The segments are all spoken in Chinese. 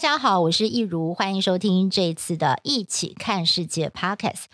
大家好，我是益如，欢迎收听这一次的《一起看世界》Podcast。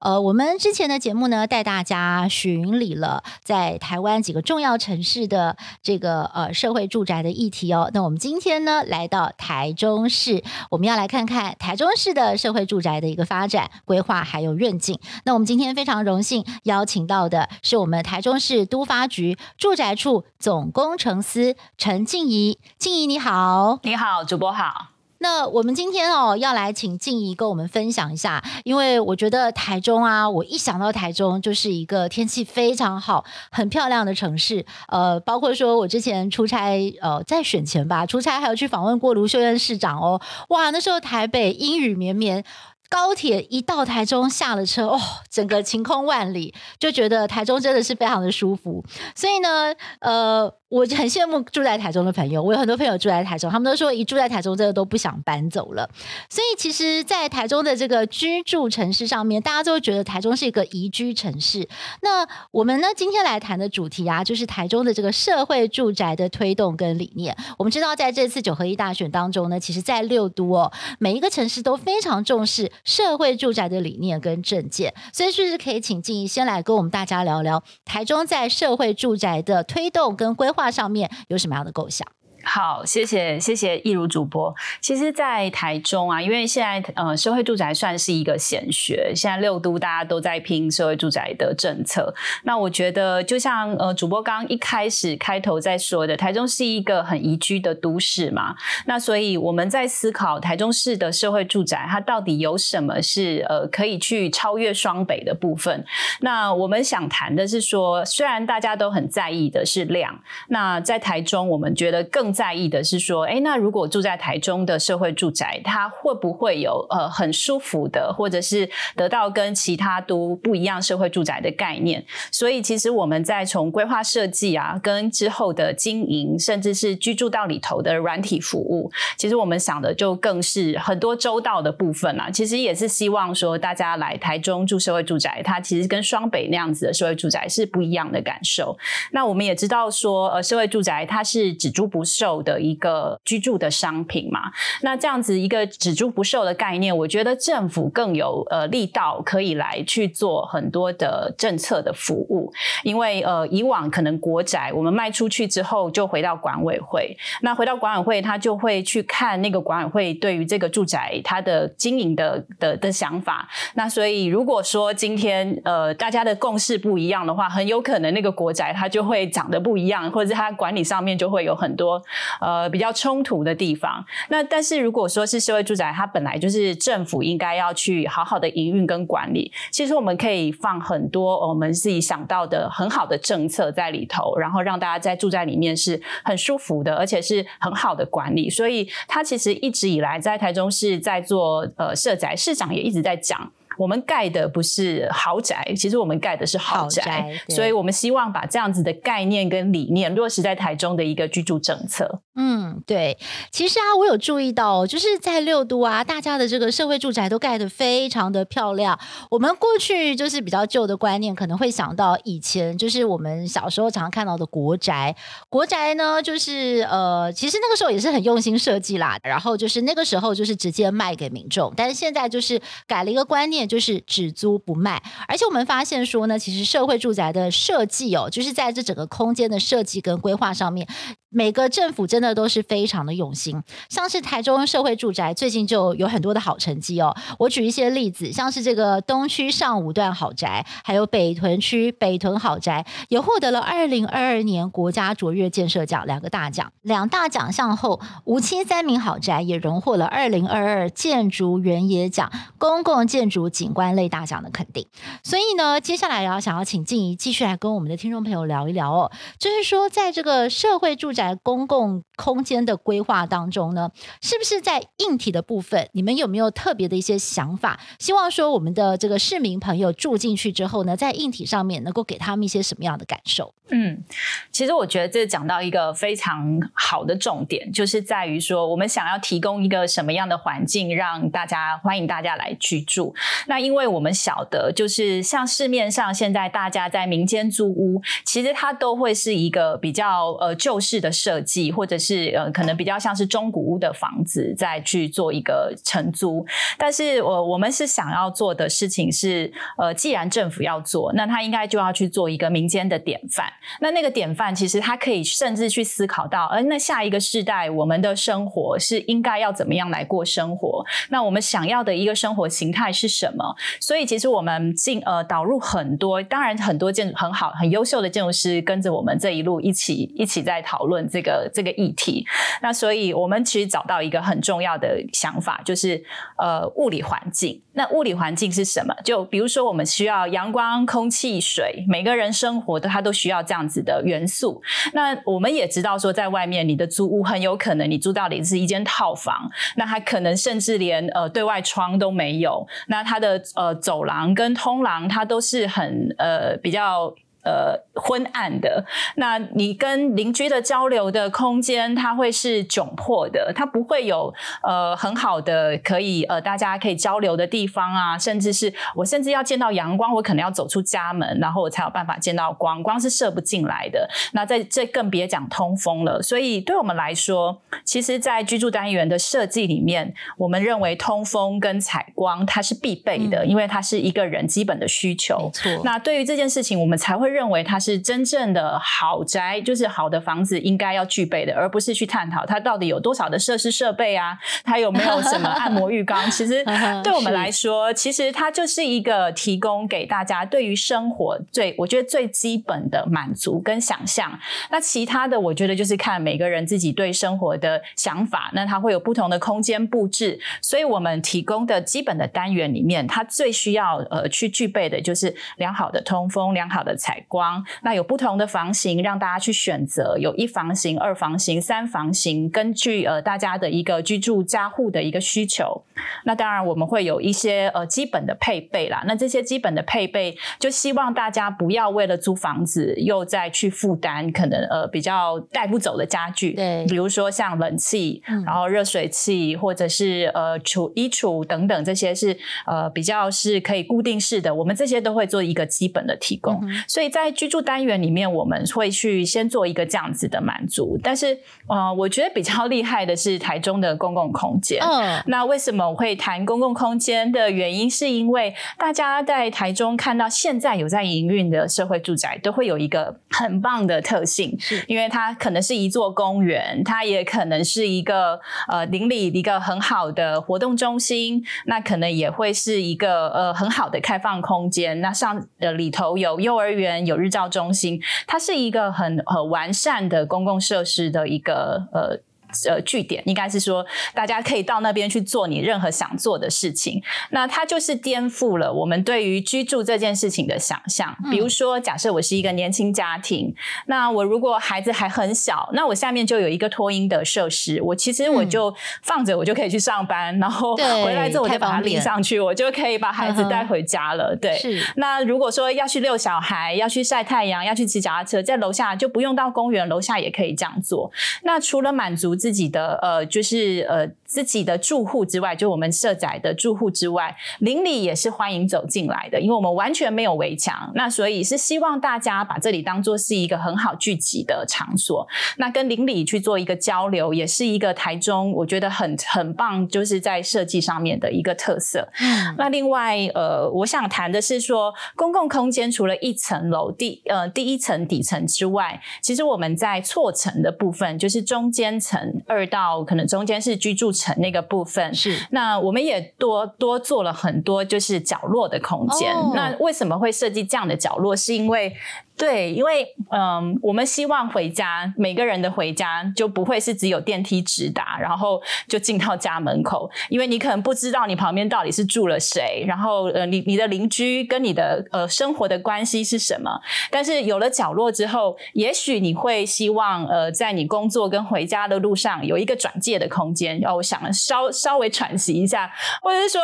呃，我们之前的节目呢，带大家巡礼了在台湾几个重要城市的这个呃社会住宅的议题哦。那我们今天呢，来到台中市，我们要来看看台中市的社会住宅的一个发展规划还有愿景。那我们今天非常荣幸邀请到的是我们台中市都发局住宅处总工程师陈静怡，静怡你好，你好，主播好。那我们今天哦要来请静怡跟我们分享一下，因为我觉得台中啊，我一想到台中就是一个天气非常好、很漂亮的城市。呃，包括说我之前出差，呃，在选前吧，出差还有去访问过卢秀燕市长哦，哇，那时候台北阴雨绵绵。高铁一到台中，下了车，哦，整个晴空万里，就觉得台中真的是非常的舒服。所以呢，呃，我就很羡慕住在台中的朋友。我有很多朋友住在台中，他们都说一住在台中，真的都不想搬走了。所以，其实，在台中的这个居住城市上面，大家都觉得台中是一个宜居城市。那我们呢，今天来谈的主题啊，就是台中的这个社会住宅的推动跟理念。我们知道，在这次九合一大选当中呢，其实，在六都哦，每一个城市都非常重视。社会住宅的理念跟政见，所以是不是可以请静怡先来跟我们大家聊聊台中在社会住宅的推动跟规划画上面有什么样的构想？好，谢谢谢谢益如主播。其实，在台中啊，因为现在呃社会住宅算是一个显学，现在六都大家都在拼社会住宅的政策。那我觉得，就像呃主播刚刚一开始开头在说的，台中是一个很宜居的都市嘛。那所以我们在思考台中市的社会住宅，它到底有什么是呃可以去超越双北的部分？那我们想谈的是说，虽然大家都很在意的是量，那在台中我们觉得更在意的是说，哎，那如果住在台中的社会住宅，它会不会有呃很舒服的，或者是得到跟其他都不一样社会住宅的概念？所以，其实我们在从规划设计啊，跟之后的经营，甚至是居住到里头的软体服务，其实我们想的就更是很多周到的部分啊。其实也是希望说，大家来台中住社会住宅，它其实跟双北那样子的社会住宅是不一样的感受。那我们也知道说，呃，社会住宅它是只租不售。的一个居住的商品嘛，那这样子一个只租不售的概念，我觉得政府更有呃力道可以来去做很多的政策的服务，因为呃以往可能国宅我们卖出去之后就回到管委会，那回到管委会他就会去看那个管委会对于这个住宅它的经营的的的想法，那所以如果说今天呃大家的共识不一样的话，很有可能那个国宅它就会长得不一样，或者是它管理上面就会有很多。呃，比较冲突的地方。那但是如果说是社会住宅，它本来就是政府应该要去好好的营运跟管理。其实我们可以放很多我们自己想到的很好的政策在里头，然后让大家在住在里面是很舒服的，而且是很好的管理。所以它其实一直以来在台中市在做呃社宅，市长也一直在讲。我们盖的不是豪宅，其实我们盖的是豪宅，所以我们希望把这样子的概念跟理念落实在台中的一个居住政策。嗯，对，其实啊，我有注意到，就是在六都啊，大家的这个社会住宅都盖得非常的漂亮。我们过去就是比较旧的观念，可能会想到以前就是我们小时候常常看到的国宅。国宅呢，就是呃，其实那个时候也是很用心设计啦，然后就是那个时候就是直接卖给民众，但是现在就是改了一个观念。就是只租不卖，而且我们发现说呢，其实社会住宅的设计哦，就是在这整个空间的设计跟规划上面，每个政府真的都是非常的用心。像是台中社会住宅最近就有很多的好成绩哦。我举一些例子，像是这个东区上五段好宅，还有北屯区北屯好宅，也获得了二零二二年国家卓越建设奖两个大奖。两大奖项后，五期三民好宅也荣获了二零二二建筑原野奖公共建筑景观类大奖的肯定，所以呢，接下来要想要请静怡继续来跟我们的听众朋友聊一聊哦，就是说在这个社会住宅公共空间的规划当中呢，是不是在硬体的部分，你们有没有特别的一些想法？希望说我们的这个市民朋友住进去之后呢，在硬体上面能够给他们一些什么样的感受？嗯，其实我觉得这讲到一个非常好的重点，就是在于说我们想要提供一个什么样的环境，让大家欢迎大家来居住。那因为我们晓得，就是像市面上现在大家在民间租屋，其实它都会是一个比较呃旧式的的设计，或者是呃可能比较像是中古屋的房子，再去做一个承租。但是我我们是想要做的事情是，呃，既然政府要做，那他应该就要去做一个民间的典范。那那个典范，其实他可以甚至去思考到，呃，那下一个世代我们的生活是应该要怎么样来过生活？那我们想要的一个生活形态是什么？所以其实我们进呃导入很多，当然很多建很好很优秀的建筑师跟着我们这一路一起一起在讨论这个这个议题。那所以我们其实找到一个很重要的想法，就是呃物理环境。那物理环境是什么？就比如说我们需要阳光、空气、水，每个人生活的他都需要这样子的元素。那我们也知道说，在外面你的租屋很有可能你租到的是一间套房，那它可能甚至连呃对外窗都没有，那它的呃走廊跟通廊它都是很呃比较。呃，昏暗的，那你跟邻居的交流的空间，它会是窘迫的，它不会有呃很好的可以呃大家可以交流的地方啊，甚至是我甚至要见到阳光，我可能要走出家门，然后我才有办法见到光，光是射不进来的。那在这更别讲通风了。所以对我们来说，其实，在居住单元的设计里面，我们认为通风跟采光它是必备的，嗯，因为它是一个人基本的需求。那对于这件事情，我们才会。认为它是真正的好宅，就是好的房子应该要具备的，而不是去探讨它到底有多少的设施设备啊，它有没有什么按摩浴缸。其实 对我们来说，其实它就是一个提供给大家对于生活最我觉得最基本的满足跟想象。那其他的，我觉得就是看每个人自己对生活的想法。那它会有不同的空间布置，所以我们提供的基本的单元里面，它最需要呃去具备的就是良好的通风、良好的采光，那有不同的房型让大家去选择，有一房型、二房型、三房型，根据呃大家的一个居住家户的一个需求，那当然我们会有一些呃基本的配备啦。那这些基本的配备，就希望大家不要为了租房子又再去负担可能呃比较带不走的家具，对，比如说像冷气，然后热水器或者是呃储衣橱等等，这些是呃比较是可以固定式的，我们这些都会做一个基本的提供，嗯、所以。在居住单元里面，我们会去先做一个这样子的满足。但是，呃，我觉得比较厉害的是台中的公共空间。嗯，那为什么我会谈公共空间的原因，是因为大家在台中看到现在有在营运的社会住宅，都会有一个很棒的特性，是因为它可能是一座公园，它也可能是一个呃邻里一个很好的活动中心，那可能也会是一个呃很好的开放空间。那上呃里头有幼儿园。有日照中心，它是一个很很完善的公共设施的一个呃。呃，据点应该是说，大家可以到那边去做你任何想做的事情。那它就是颠覆了我们对于居住这件事情的想象。比如说，假设我是一个年轻家庭，那我如果孩子还很小，那我下面就有一个托婴的设施，我其实我就放着，我就可以去上班，然后回来之后我再把它领上去，我就可以把孩子带回家了。对，是。那如果说要去遛小孩，要去晒太阳，要去骑脚踏车，在楼下就不用到公园，楼下也可以这样做。那除了满足自自己的呃，就是呃。自己的住户之外，就我们社宅的住户之外，邻里也是欢迎走进来的，因为我们完全没有围墙，那所以是希望大家把这里当做是一个很好聚集的场所，那跟邻里去做一个交流，也是一个台中我觉得很很棒，就是在设计上面的一个特色。嗯，那另外呃，我想谈的是说，公共空间除了一层楼第呃第一层底层之外，其实我们在错层的部分，就是中间层二到可能中间是居住层那个部分是，那我们也多多做了很多就是角落的空间。哦、那为什么会设计这样的角落？是因为对，因为嗯，我们希望回家，每个人的回家就不会是只有电梯直达，然后就进到家门口，因为你可能不知道你旁边到底是住了谁，然后呃，你你的邻居跟你的呃生活的关系是什么。但是有了角落之后，也许你会希望呃，在你工作跟回家的路上有一个转介的空间，然后我想稍稍微喘息一下，或者是说。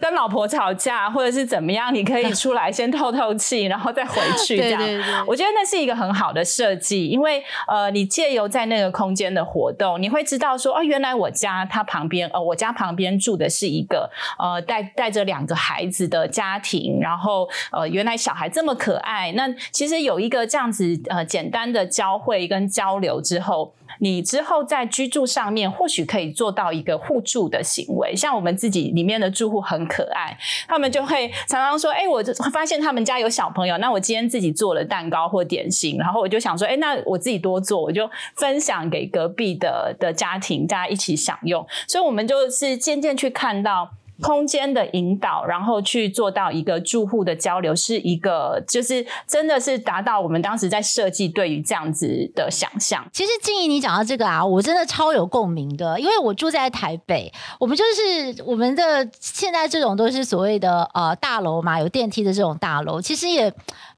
跟老婆吵架，或者是怎么样，你可以出来先透透气，然后再回去。这样，对对对，我觉得那是一个很好的设计，因为呃，你借由在那个空间的活动，你会知道说，哦，原来我家它旁边，呃，我家旁边住的是一个呃带带着两个孩子的家庭，然后呃，原来小孩这么可爱。那其实有一个这样子呃简单的交汇跟交流之后。你之后在居住上面，或许可以做到一个互助的行为。像我们自己里面的住户很可爱，他们就会常常说：“哎、我就发现他们家有小朋友，那我今天自己做了蛋糕或点心，然后我就想说，哎、那我自己多做，我就分享给隔壁的的家庭，大家一起享用。所以，我们就是渐渐去看到。”空间的引导，然后去做到一个住户的交流，是一个就是真的是达到我们当时在设计对于这样子的想象。其实静怡，你讲到这个啊，我真的超有共鸣的，因为我住在台北，我们就是我们的现在这种都是所谓的呃大楼嘛，有电梯的这种大楼，其实也。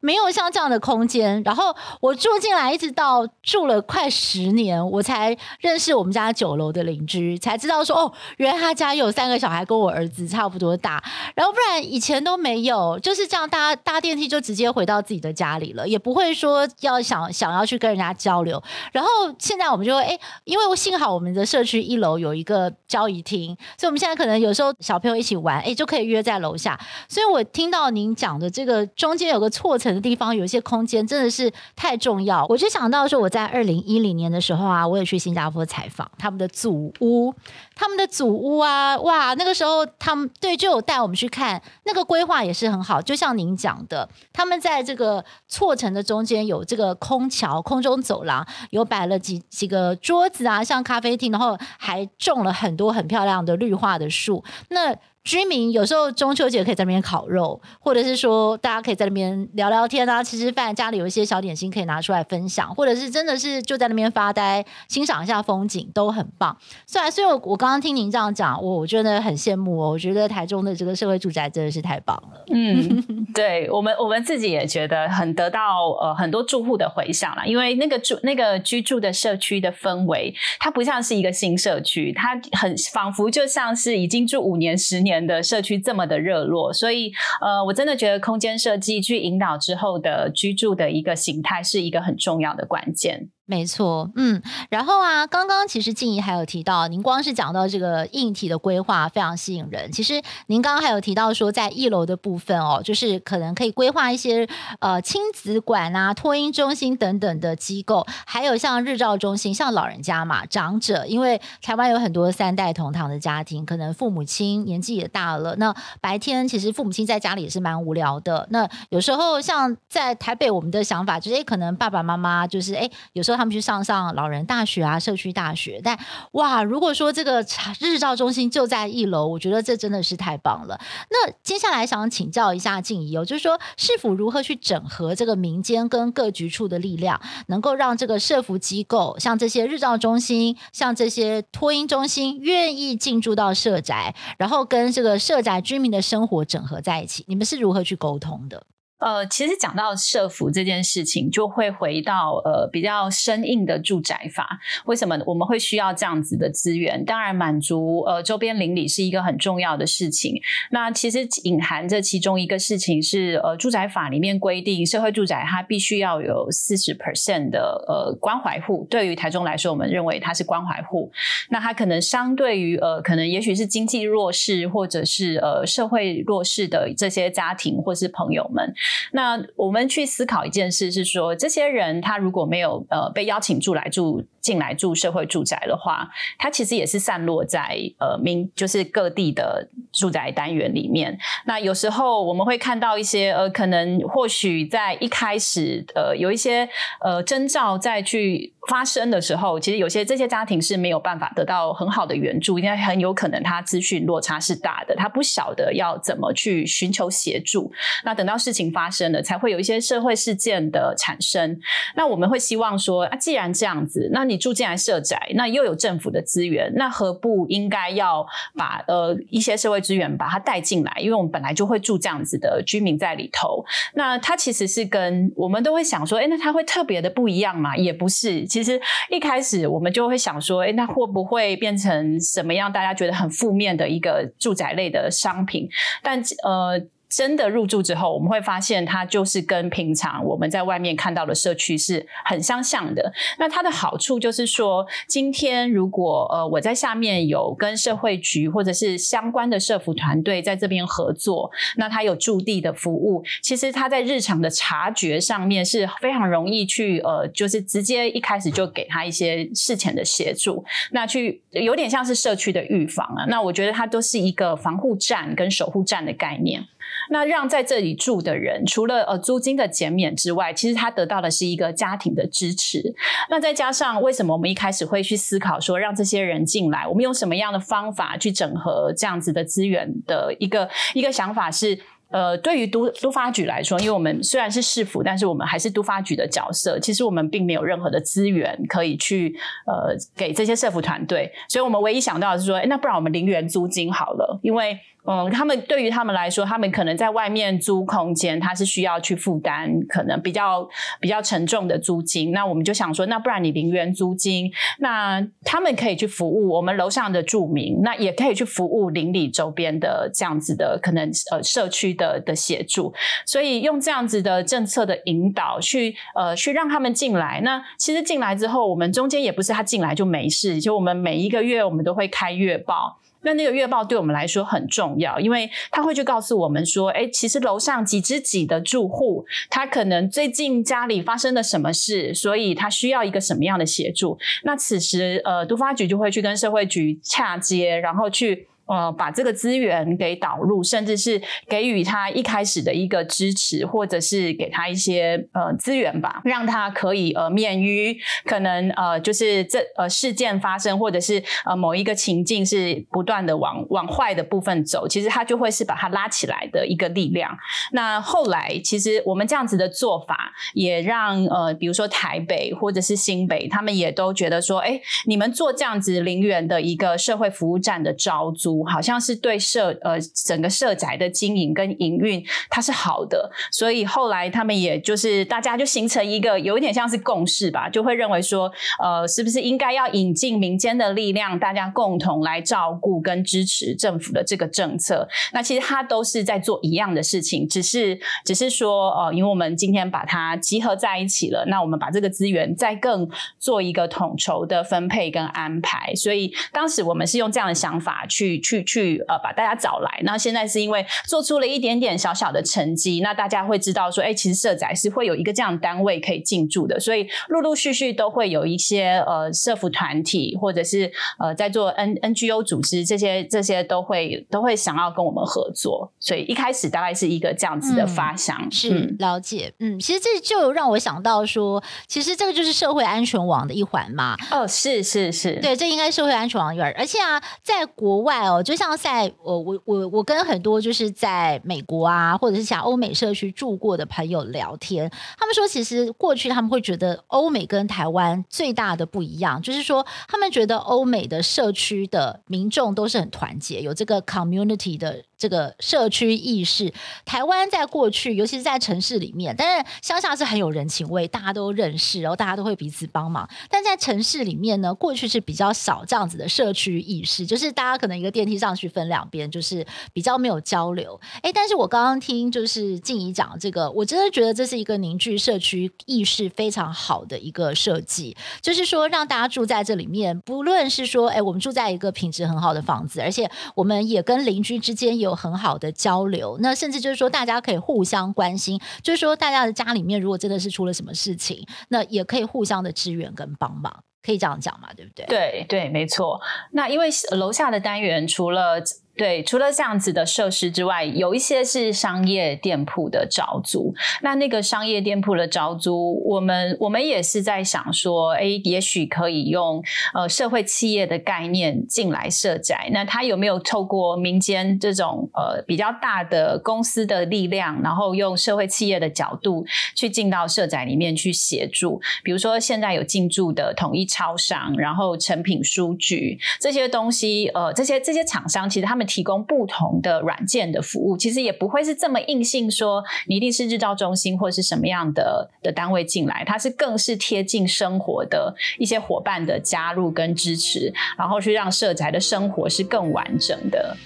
没有像这样的空间，然后我住进来，一直到住了快十年，我才认识我们家九楼的邻居，才知道说哦，原来他家有三个小孩，跟我儿子子差不多大。然后不然以前都没有，就是这样搭搭电梯就直接回到自己的家里了，也不会说要想想要去跟人家交流。然后现在我们就会哎，因为幸好我们的社区一楼有一个交易厅，所以我们现在可能有时候小朋友一起玩，哎，就可以约在楼下。所以我听到您讲的这个中间有个错层。的地方有一些空间真的是太重要，我就想到说，我在二零一零年的时候啊，我也去新加坡采访他们的祖屋，他们的祖屋啊，哇，那个时候他们对就有带我们去看，那个规划也是很好，就像您讲的，他们在这个错层的中间有这个空桥、空中走廊，有摆了几几个桌子啊，像咖啡厅，然后还种了很多很漂亮的绿化的树，那。居民有时候中秋节可以在那边烤肉，或者是说大家可以在那边聊聊天啊，吃吃饭，家里有一些小点心可以拿出来分享，或者是真的是就在那边发呆，欣赏一下风景，都很棒。虽然，所以我我刚刚听您这样讲，我我真的很羡慕哦。我觉得台中的这个社会住宅真的是太棒了。嗯，对我们我们自己也觉得很得到呃很多住户的回响啦，因为那个住那个居住的社区的氛围，它不像是一个新社区，它很仿佛就像是已经住五年十年。的社区这么的热络，所以呃，我真的觉得空间设计去引导之后的居住的一个形态是一个很重要的关键。没错，嗯，然后啊，刚刚其实静怡还有提到，您光是讲到这个硬体的规划非常吸引人。其实您刚刚还有提到说，在一楼的部分哦，就是可能可以规划一些呃亲子馆啊、托婴中心等等的机构，还有像日照中心，像老人家嘛、长者，因为台湾有很多三代同堂的家庭，可能父母亲年纪也大了，那白天其实父母亲在家里也是蛮无聊的。那有时候像在台北，我们的想法就是，哎，可能爸爸妈妈就是哎，有时候。他们去上上老人大学啊，社区大学。但哇，如果说这个日照中心就在一楼，我觉得这真的是太棒了。那接下来想请教一下静怡哦，就是说，是否如何去整合这个民间跟各局处的力量，能够让这个社福机构，像这些日照中心，像这些托婴中心，愿意进驻到社宅，然后跟这个社宅居民的生活整合在一起？你们是如何去沟通的？呃，其实讲到社福这件事情，就会回到呃比较生硬的住宅法。为什么我们会需要这样子的资源？当然，满足呃周边邻里是一个很重要的事情。那其实隐含着其中一个事情是，呃，住宅法里面规定，社会住宅它必须要有四十 percent 的呃关怀户。对于台中来说，我们认为它是关怀户。那它可能相对于呃，可能也许是经济弱势或者是呃社会弱势的这些家庭或是朋友们。那我们去思考一件事，是说这些人他如果没有呃被邀请住来住进来住社会住宅的话，他其实也是散落在呃民就是各地的住宅单元里面。那有时候我们会看到一些呃可能或许在一开始呃有一些呃征兆再去发生的时候，其实有些这些家庭是没有办法得到很好的援助，因为很有可能他资讯落差是大的，他不晓得要怎么去寻求协助。那等到事情发发生了，才会有一些社会事件的产生。那我们会希望说啊，既然这样子，那你住进来社宅，那又有政府的资源，那何不应该要把呃一些社会资源把它带进来？因为我们本来就会住这样子的居民在里头。那它其实是跟我们都会想说，哎，那它会特别的不一样吗？也不是。其实一开始我们就会想说，哎，那会不会变成什么样？大家觉得很负面的一个住宅类的商品？但呃。真的入住之后，我们会发现它就是跟平常我们在外面看到的社区是很相像的。那它的好处就是说，今天如果呃我在下面有跟社会局或者是相关的社服团队在这边合作，那它有驻地的服务，其实它在日常的察觉上面是非常容易去呃，就是直接一开始就给他一些事前的协助，那去有点像是社区的预防啊。那我觉得它都是一个防护站跟守护站的概念。那让在这里住的人，除了呃租金的减免之外，其实他得到的是一个家庭的支持。那再加上为什么我们一开始会去思考说，让这些人进来，我们用什么样的方法去整合这样子的资源的一个一个想法是，呃，对于都都发局来说，因为我们虽然是市府，但是我们还是都发局的角色，其实我们并没有任何的资源可以去呃给这些社福团队，所以我们唯一想到的是说，那不然我们零元租金好了，因为。嗯，他们对于他们来说，他们可能在外面租空间，他是需要去负担可能比较比较沉重的租金。那我们就想说，那不然你零元租金，那他们可以去服务我们楼上的住民，那也可以去服务邻里周边的这样子的可能呃社区的的协助。所以用这样子的政策的引导去呃去让他们进来。那其实进来之后，我们中间也不是他进来就没事，就我们每一个月我们都会开月报。那那个月报对我们来说很重要，因为他会去告诉我们说，哎，其实楼上几之几的住户，他可能最近家里发生了什么事，所以他需要一个什么样的协助。那此时，呃，都发局就会去跟社会局洽接，然后去。呃，把这个资源给导入，甚至是给予他一开始的一个支持，或者是给他一些呃资源吧，让他可以呃免于可能呃就是这呃事件发生，或者是呃某一个情境是不断的往往坏的部分走，其实他就会是把他拉起来的一个力量。那后来其实我们这样子的做法，也让呃比如说台北或者是新北，他们也都觉得说，哎，你们做这样子零元的一个社会服务站的招租。好像是对社呃整个社宅的经营跟营运它是好的，所以后来他们也就是大家就形成一个有一点像是共识吧，就会认为说呃是不是应该要引进民间的力量，大家共同来照顾跟支持政府的这个政策。那其实他都是在做一样的事情，只是只是说呃因为我们今天把它集合在一起了，那我们把这个资源再更做一个统筹的分配跟安排。所以当时我们是用这样的想法去。去去呃，把大家找来。那现在是因为做出了一点点小小的成绩，那大家会知道说，哎，其实社宅是会有一个这样的单位可以进驻的。所以陆陆续续都会有一些呃社服团体或者是呃在做 N NGO 组织这些这些都会都会想要跟我们合作。所以一开始大概是一个这样子的发想，嗯、是、嗯、了解。嗯，其实这就让我想到说，其实这个就是社会安全网的一环嘛。哦，是是是，对，这应该社会安全网一环。而且啊，在国外哦。哦就像在我我我我跟很多就是在美国啊，或者是像欧美社区住过的朋友聊天，他们说其实过去他们会觉得欧美跟台湾最大的不一样，就是说他们觉得欧美的社区的民众都是很团结，有这个 community 的。这个社区意识，台湾在过去，尤其是在城市里面，但是乡下是很有人情味，大家都认识，然后大家都会彼此帮忙。但在城市里面呢，过去是比较少这样子的社区意识，就是大家可能一个电梯上去分两边，就是比较没有交流。哎，但是我刚刚听就是静怡讲这个，我真的觉得这是一个凝聚社区意识非常好的一个设计，就是说让大家住在这里面，不论是说，哎，我们住在一个品质很好的房子，而且我们也跟邻居之间有。很好的交流，那甚至就是说，大家可以互相关心，就是说，大家的家里面如果真的是出了什么事情，那也可以互相的支援跟帮忙，可以这样讲嘛？对不对？对对，没错。那因为楼下的单元除了对，除了这样子的设施之外，有一些是商业店铺的招租。那那个商业店铺的招租，我们我们也是在想说，哎，也许可以用呃社会企业的概念进来设宅。那他有没有透过民间这种呃比较大的公司的力量，然后用社会企业的角度去进到社宅里面去协助？比如说现在有进驻的统一超商，然后成品书局这些东西，呃，这些这些厂商其实他们。提供不同的软件的服务，其实也不会是这么硬性说你一定是日照中心或是什么样的的单位进来，它是更是贴近生活的一些伙伴的加入跟支持，然后去让社宅的生活是更完整的。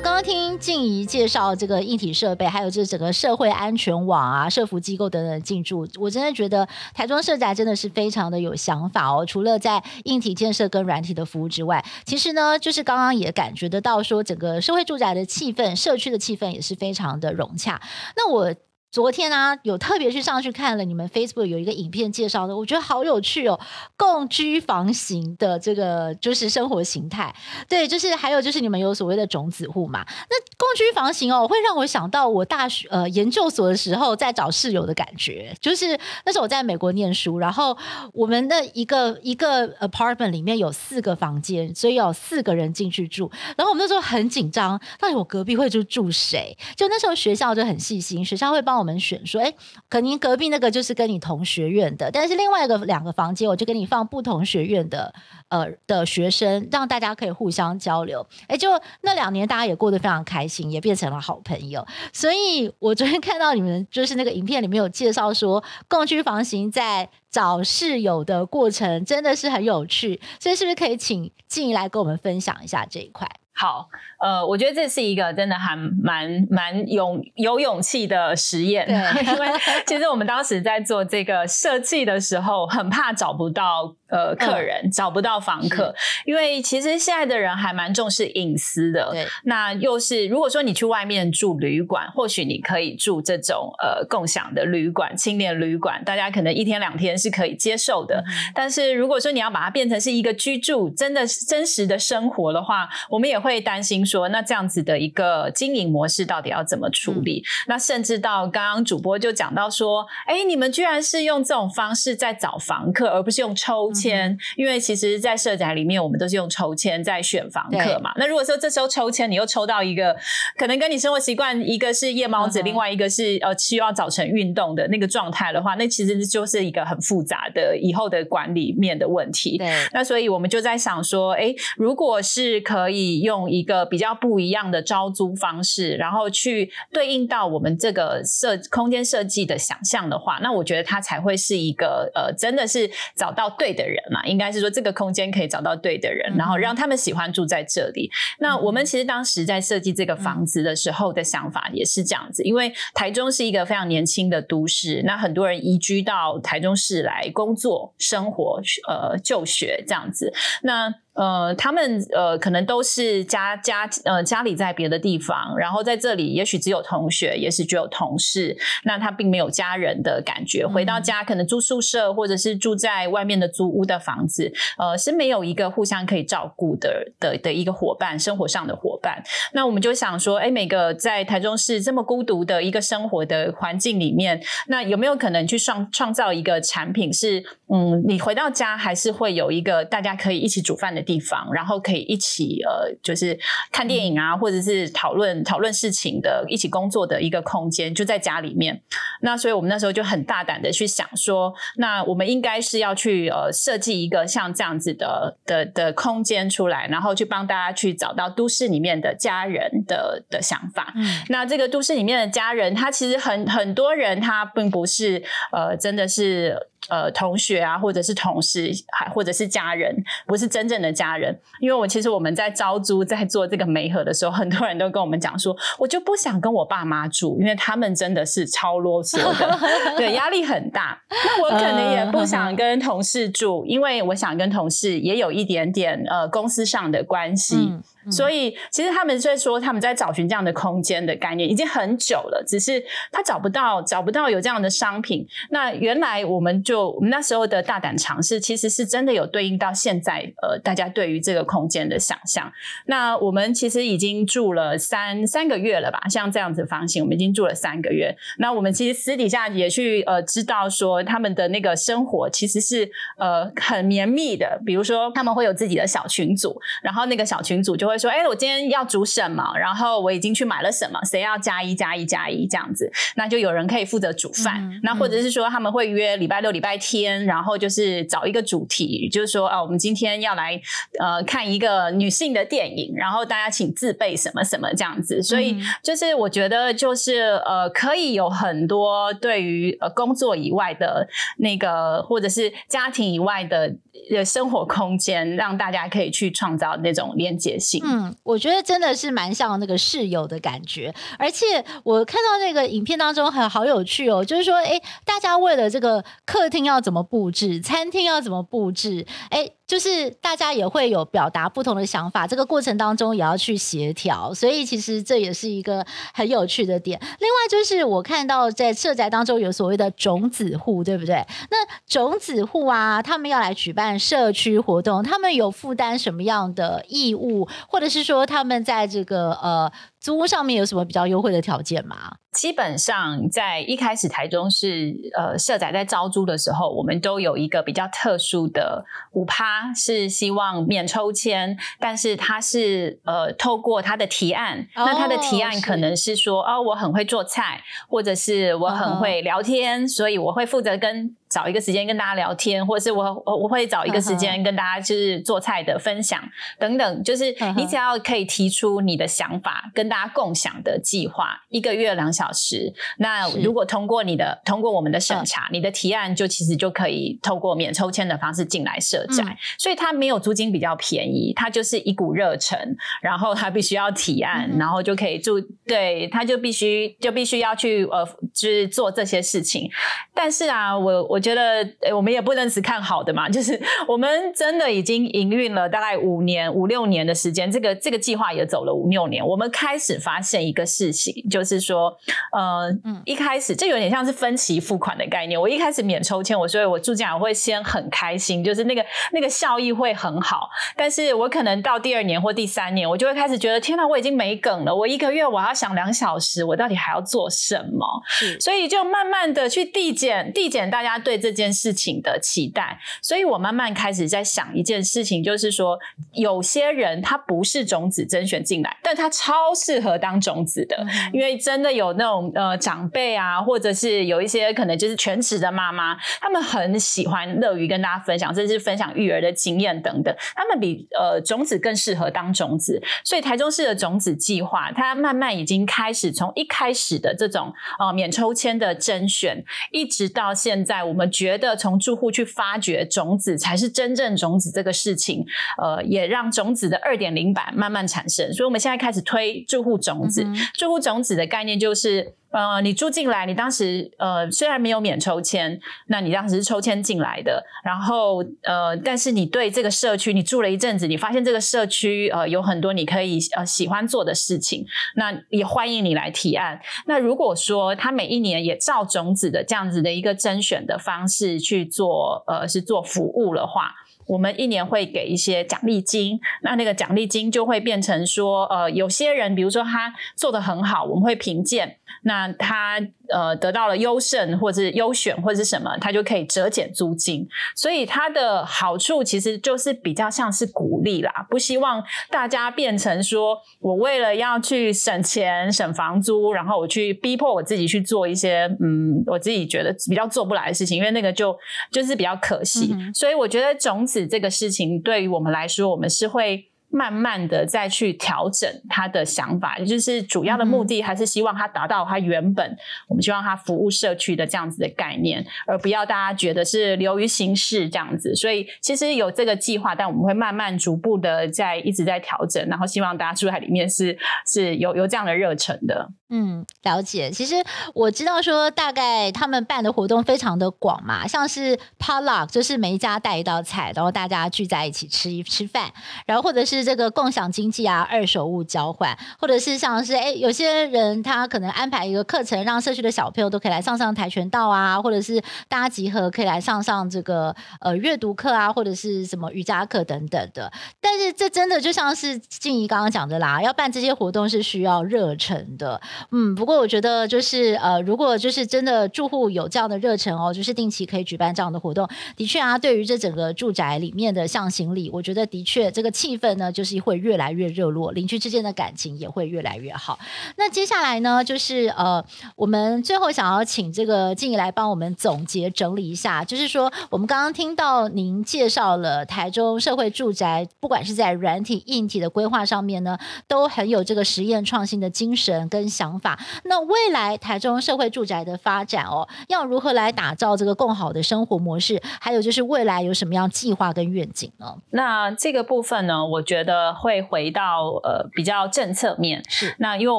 刚刚听静怡介绍这个硬体设备，还有这整个社会安全网啊、社服机构等等进驻，我真的觉得台中社宅真的是非常的有想法哦。除了在硬体建设跟软体的服务之外，其实呢，就是刚刚也感觉得到说，整个社会住宅的气氛、社区的气氛也是非常的融洽。那我。昨天啊，有特别去上去看了你们 Facebook 有一个影片介绍的，我觉得好有趣哦。共居房型的这个就是生活形态，对，就是还有就是你们有所谓的种子户嘛。那共居房型哦，会让我想到我大学呃研究所的时候在找室友的感觉，就是那时候我在美国念书，然后我们的一个一个 apartment 里面有四个房间，所以有四个人进去住。然后我们那时候很紧张，到底我隔壁会住住谁？就那时候学校就很细心，学校会帮我。我们选说，哎，可能隔壁那个就是跟你同学院的，但是另外一个两个房间，我就给你放不同学院的，呃的学生，让大家可以互相交流。哎，就那两年，大家也过得非常开心，也变成了好朋友。所以我昨天看到你们就是那个影片里面有介绍说，共居房型在找室友的过程真的是很有趣。所以是不是可以请静怡来跟我们分享一下这一块？好，呃，我觉得这是一个真的还蛮蛮勇有勇气的实验，对 因为其实我们当时在做这个设计的时候，很怕找不到。呃，客人、嗯、找不到房客，因为其实现在的人还蛮重视隐私的。对，那又是如果说你去外面住旅馆，或许你可以住这种呃共享的旅馆、青年旅馆，大家可能一天两天是可以接受的。嗯、但是如果说你要把它变成是一个居住，真的是真实的生活的话，我们也会担心说，那这样子的一个经营模式到底要怎么处理？嗯、那甚至到刚刚主播就讲到说，哎，你们居然是用这种方式在找房客，而不是用抽。签，因为其实，在社宅里面，我们都是用抽签在选房客嘛。那如果说这时候抽签，你又抽到一个可能跟你生活习惯一个是夜猫子，uh. 另外一个是呃需要早晨运动的那个状态的话，那其实就是一个很复杂的以后的管理面的问题。对，那所以我们就在想说，哎，如果是可以用一个比较不一样的招租方式，然后去对应到我们这个设空间设计的想象的话，那我觉得它才会是一个呃，真的是找到对的人。嘛，应该是说这个空间可以找到对的人，嗯、然后让他们喜欢住在这里。嗯、那我们其实当时在设计这个房子的时候的想法也是这样子，因为台中是一个非常年轻的都市，那很多人移居到台中市来工作、生活、呃、就学这样子。那呃，他们呃，可能都是家家呃家里在别的地方，然后在这里也许只有同学，也许只有同事，那他并没有家人的感觉。回到家可能住宿舍，或者是住在外面的租屋的房子，呃，是没有一个互相可以照顾的的的一个伙伴，生活上的伙伴。那我们就想说，哎，每个在台中市这么孤独的一个生活的环境里面，那有没有可能去创创造一个产品是，是嗯，你回到家还是会有一个大家可以一起煮饭的地方，然后可以一起呃，就是看电影啊，或者是讨论讨论事情的，一起工作的一个空间，就在家里面。那所以我们那时候就很大胆的去想说，那我们应该是要去呃设计一个像这样子的的的空间出来，然后去帮大家去找到都市里面的家人的的想法。嗯，那这个都市里面的家人，他其实很很多人，他并不是呃，真的是。呃，同学啊，或者是同事，还或者是家人，不是真正的家人。因为我其实我们在招租，在做这个媒合的时候，很多人都跟我们讲说，我就不想跟我爸妈住，因为他们真的是超啰嗦的，对，压力很大。那我可能也不想跟同事住，因为我想跟同事也有一点点呃公司上的关系。嗯所以其实他们在说他们在找寻这样的空间的概念已经很久了，只是他找不到找不到有这样的商品。那原来我们就我们那时候的大胆尝试，其实是真的有对应到现在呃大家对于这个空间的想象。那我们其实已经住了三三个月了吧？像这样子房型，我们已经住了三个月。那我们其实私底下也去呃知道说他们的那个生活其实是呃很绵密的，比如说他们会有自己的小群组，然后那个小群组就会说：“哎，我今天要煮什么？然后我已经去买了什么？谁要加一加一加一这样子？那就有人可以负责煮饭。嗯、那或者是说他们会约礼拜六、礼拜天，然后就是找一个主题，就是说啊，我们今天要来呃看一个女性的电影，然后大家请自备什么什么这样子。所以就是我觉得就是呃可以有很多对于呃工作以外的那个或者是家庭以外的。的生活空间，让大家可以去创造那种连结性。嗯，我觉得真的是蛮像那个室友的感觉。而且我看到那个影片当中很好有趣哦，就是说，哎，大家为了这个客厅要怎么布置，餐厅要怎么布置，哎。就是大家也会有表达不同的想法，这个过程当中也要去协调，所以其实这也是一个很有趣的点。另外就是我看到在社宅当中有所谓的种子户，对不对？那种子户啊，他们要来举办社区活动，他们有负担什么样的义务，或者是说他们在这个呃。租屋上面有什么比较优惠的条件吗？基本上在一开始台中市呃社宅在招租的时候，我们都有一个比较特殊的五趴，是希望免抽签，但是他是呃透过他的提案，哦、那他的提案可能是说是哦，我很会做菜，或者是我很会聊天，哦、所以我会负责跟。找一个时间跟大家聊天，或者是我我我会找一个时间跟大家就是做菜的分享等等，就是你只要可以提出你的想法跟大家共享的计划，一个月两小时。那如果通过你的通过我们的审查，你的提案就其实就可以透过免抽签的方式进来设宅，嗯、所以它没有租金比较便宜，它就是一股热忱，然后他必须要提案，嗯、然后就可以住，对，他就必须就必须要去呃，就是做这些事情。但是啊，我我。觉得我们也不能只看好的嘛，就是 我们真的已经营运了大概五年、五六年的时间，这个这个计划也走了五六年。我们开始发现一个事情，就是说，呃，嗯，一开始这有点像是分期付款的概念。我一开始免抽签，我所以我住进来我会先很开心，就是那个那个效益会很好。但是我可能到第二年或第三年，我就会开始觉得，天哪，我已经没梗了。我一个月我要想两小时，我到底还要做什么？是，所以就慢慢的去递减递减大家对。对这件事情的期待，所以我慢慢开始在想一件事情，就是说，有些人他不是种子甄选进来，但他超适合当种子的，嗯、因为真的有那种呃长辈啊，或者是有一些可能就是全职的妈妈，他们很喜欢乐于跟大家分享，甚至分享育儿的经验等等，他们比呃种子更适合当种子，所以台中市的种子计划，它慢慢已经开始从一开始的这种呃免抽签的甄选，一直到现在我们。觉得从住户去发掘种子才是真正种子这个事情，呃，也让种子的二点零版慢慢产生。所以，我们现在开始推住户种子。嗯、住户种子的概念就是。呃，你住进来，你当时呃虽然没有免抽签，那你当时是抽签进来的，然后呃，但是你对这个社区，你住了一阵子，你发现这个社区呃有很多你可以呃喜欢做的事情，那也欢迎你来提案。那如果说他每一年也照种子的这样子的一个甄选的方式去做，呃，是做服务的话。我们一年会给一些奖励金，那那个奖励金就会变成说，呃，有些人比如说他做的很好，我们会评鉴，那他呃得到了优胜或者是优选或者是什么，他就可以折减租金。所以它的好处其实就是比较像是鼓励啦，不希望大家变成说我为了要去省钱省房租，然后我去逼迫我自己去做一些嗯我自己觉得比较做不来的事情，因为那个就就是比较可惜。嗯、所以我觉得种子。这个事情对于我们来说，我们是会慢慢的再去调整他的想法，也就是主要的目的还是希望他达到他原本我们希望他服务社区的这样子的概念，而不要大家觉得是流于形式这样子。所以其实有这个计划，但我们会慢慢逐步的在一直在调整，然后希望大家住在里面是是有有这样的热忱的。嗯，了解。其实我知道说，大概他们办的活动非常的广嘛，像是 p o l u c k 就是每一家带一道菜，然后大家聚在一起吃一吃饭，然后或者是这个共享经济啊，二手物交换，或者是像是哎，有些人他可能安排一个课程，让社区的小朋友都可以来上上跆拳道啊，或者是大家集合可以来上上这个呃阅读课啊，或者是什么瑜伽课等等的。但是这真的就像是静怡刚刚讲的啦，要办这些活动是需要热忱的。嗯，不过我觉得就是呃，如果就是真的住户有这样的热忱哦，就是定期可以举办这样的活动，的确啊，对于这整个住宅里面的向心力，我觉得的确这个气氛呢，就是会越来越热络，邻居之间的感情也会越来越好。那接下来呢，就是呃，我们最后想要请这个静怡来帮我们总结整理一下，就是说我们刚刚听到您介绍了台中社会住宅，不管是在软体、硬体的规划上面呢，都很有这个实验创新的精神跟想法。那未来台中社会住宅的发展哦，要如何来打造这个更好的生活模式？还有就是未来有什么样计划跟愿景呢？那这个部分呢，我觉得会回到呃比较政策面。是。那因为我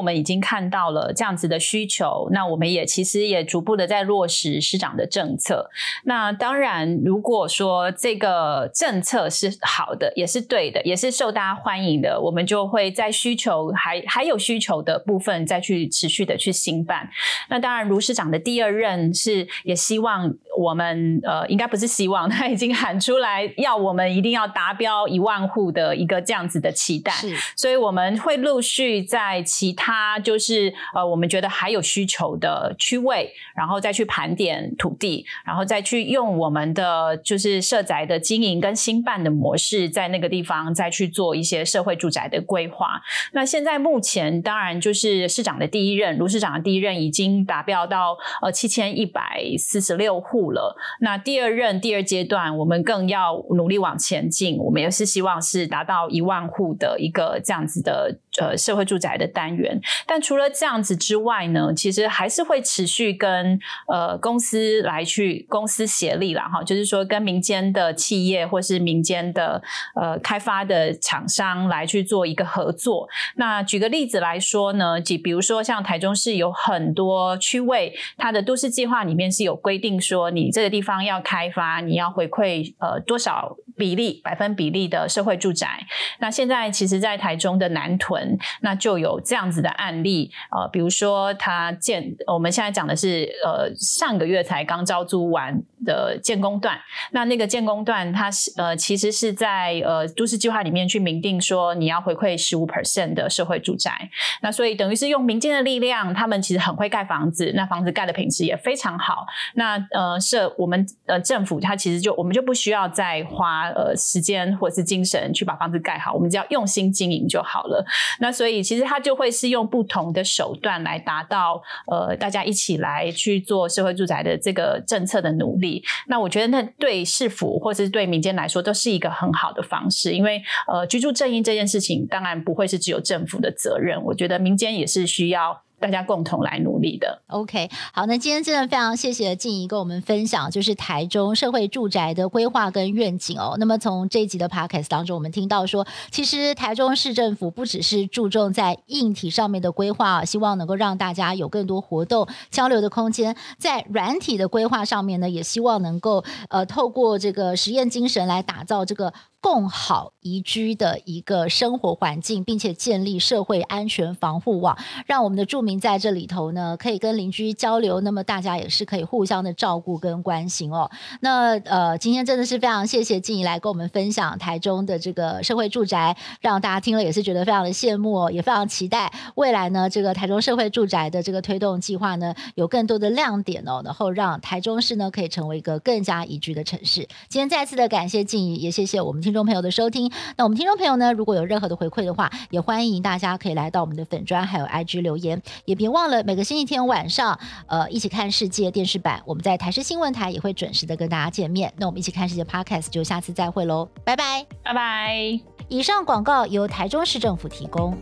们已经看到了这样子的需求，那我们也其实也逐步的在落实市长的政策。那当然，如果说这个政策是好的，也是对的，也是受大家欢迎的，我们就会在需求还还有需求的部分再去持续的去兴办，那当然，卢市长的第二任是也希望我们呃，应该不是希望，他已经喊出来要我们一定要达标一万户的一个这样子的期待，是，所以我们会陆续在其他就是呃，我们觉得还有需求的区位，然后再去盘点土地，然后再去用我们的就是社宅的经营跟兴办的模式，在那个地方再去做一些社会住宅的规划。那现在目前当然就是市长的第一任。卢市长的第一任已经达标到呃七千一百四十六户了，那第二任第二阶段我们更要努力往前进，我们也是希望是达到一万户的一个这样子的呃社会住宅的单元。但除了这样子之外呢，其实还是会持续跟呃公司来去公司协力啦哈，就是说跟民间的企业或是民间的呃开发的厂商来去做一个合作。那举个例子来说呢，即比如说像台中。市有很多区位，它的都市计划里面是有规定说，你这个地方要开发，你要回馈呃多少比例、百分比例的社会住宅。那现在其实，在台中的南屯，那就有这样子的案例，呃，比如说他建，我们现在讲的是呃上个月才刚招租完的建工段，那那个建工段，它是呃其实是在呃都市计划里面去明定说，你要回馈十五 percent 的社会住宅，那所以等于是用民间的力量。他们其实很会盖房子，那房子盖的品质也非常好。那呃，是我们呃政府，它其实就我们就不需要再花呃时间或是精神去把房子盖好，我们只要用心经营就好了。那所以其实它就会是用不同的手段来达到呃大家一起来去做社会住宅的这个政策的努力。那我觉得那对市府或者是对民间来说都是一个很好的方式，因为呃居住正义这件事情当然不会是只有政府的责任，我觉得民间也是需要。大家共同来努力的。OK，好，那今天真的非常谢谢静怡跟我们分享，就是台中社会住宅的规划跟愿景哦。那么从这一集的 Podcast 当中，我们听到说，其实台中市政府不只是注重在硬体上面的规划，希望能够让大家有更多活动交流的空间，在软体的规划上面呢，也希望能够呃透过这个实验精神来打造这个。共好宜居的一个生活环境，并且建立社会安全防护网，让我们的住民在这里头呢，可以跟邻居交流。那么大家也是可以互相的照顾跟关心哦。那呃，今天真的是非常谢谢静怡来跟我们分享台中的这个社会住宅，让大家听了也是觉得非常的羡慕哦，也非常期待未来呢，这个台中社会住宅的这个推动计划呢，有更多的亮点哦，然后让台中市呢可以成为一个更加宜居的城市。今天再次的感谢静怡，也谢谢我们听。听众朋友的收听，那我们听众朋友呢，如果有任何的回馈的话，也欢迎大家可以来到我们的粉砖还有 IG 留言，也别忘了每个星期天晚上，呃，一起看世界电视版，我们在台视新闻台也会准时的跟大家见面。那我们一起看世界 Podcast 就下次再会喽，拜拜，拜拜。以上广告由台中市政府提供。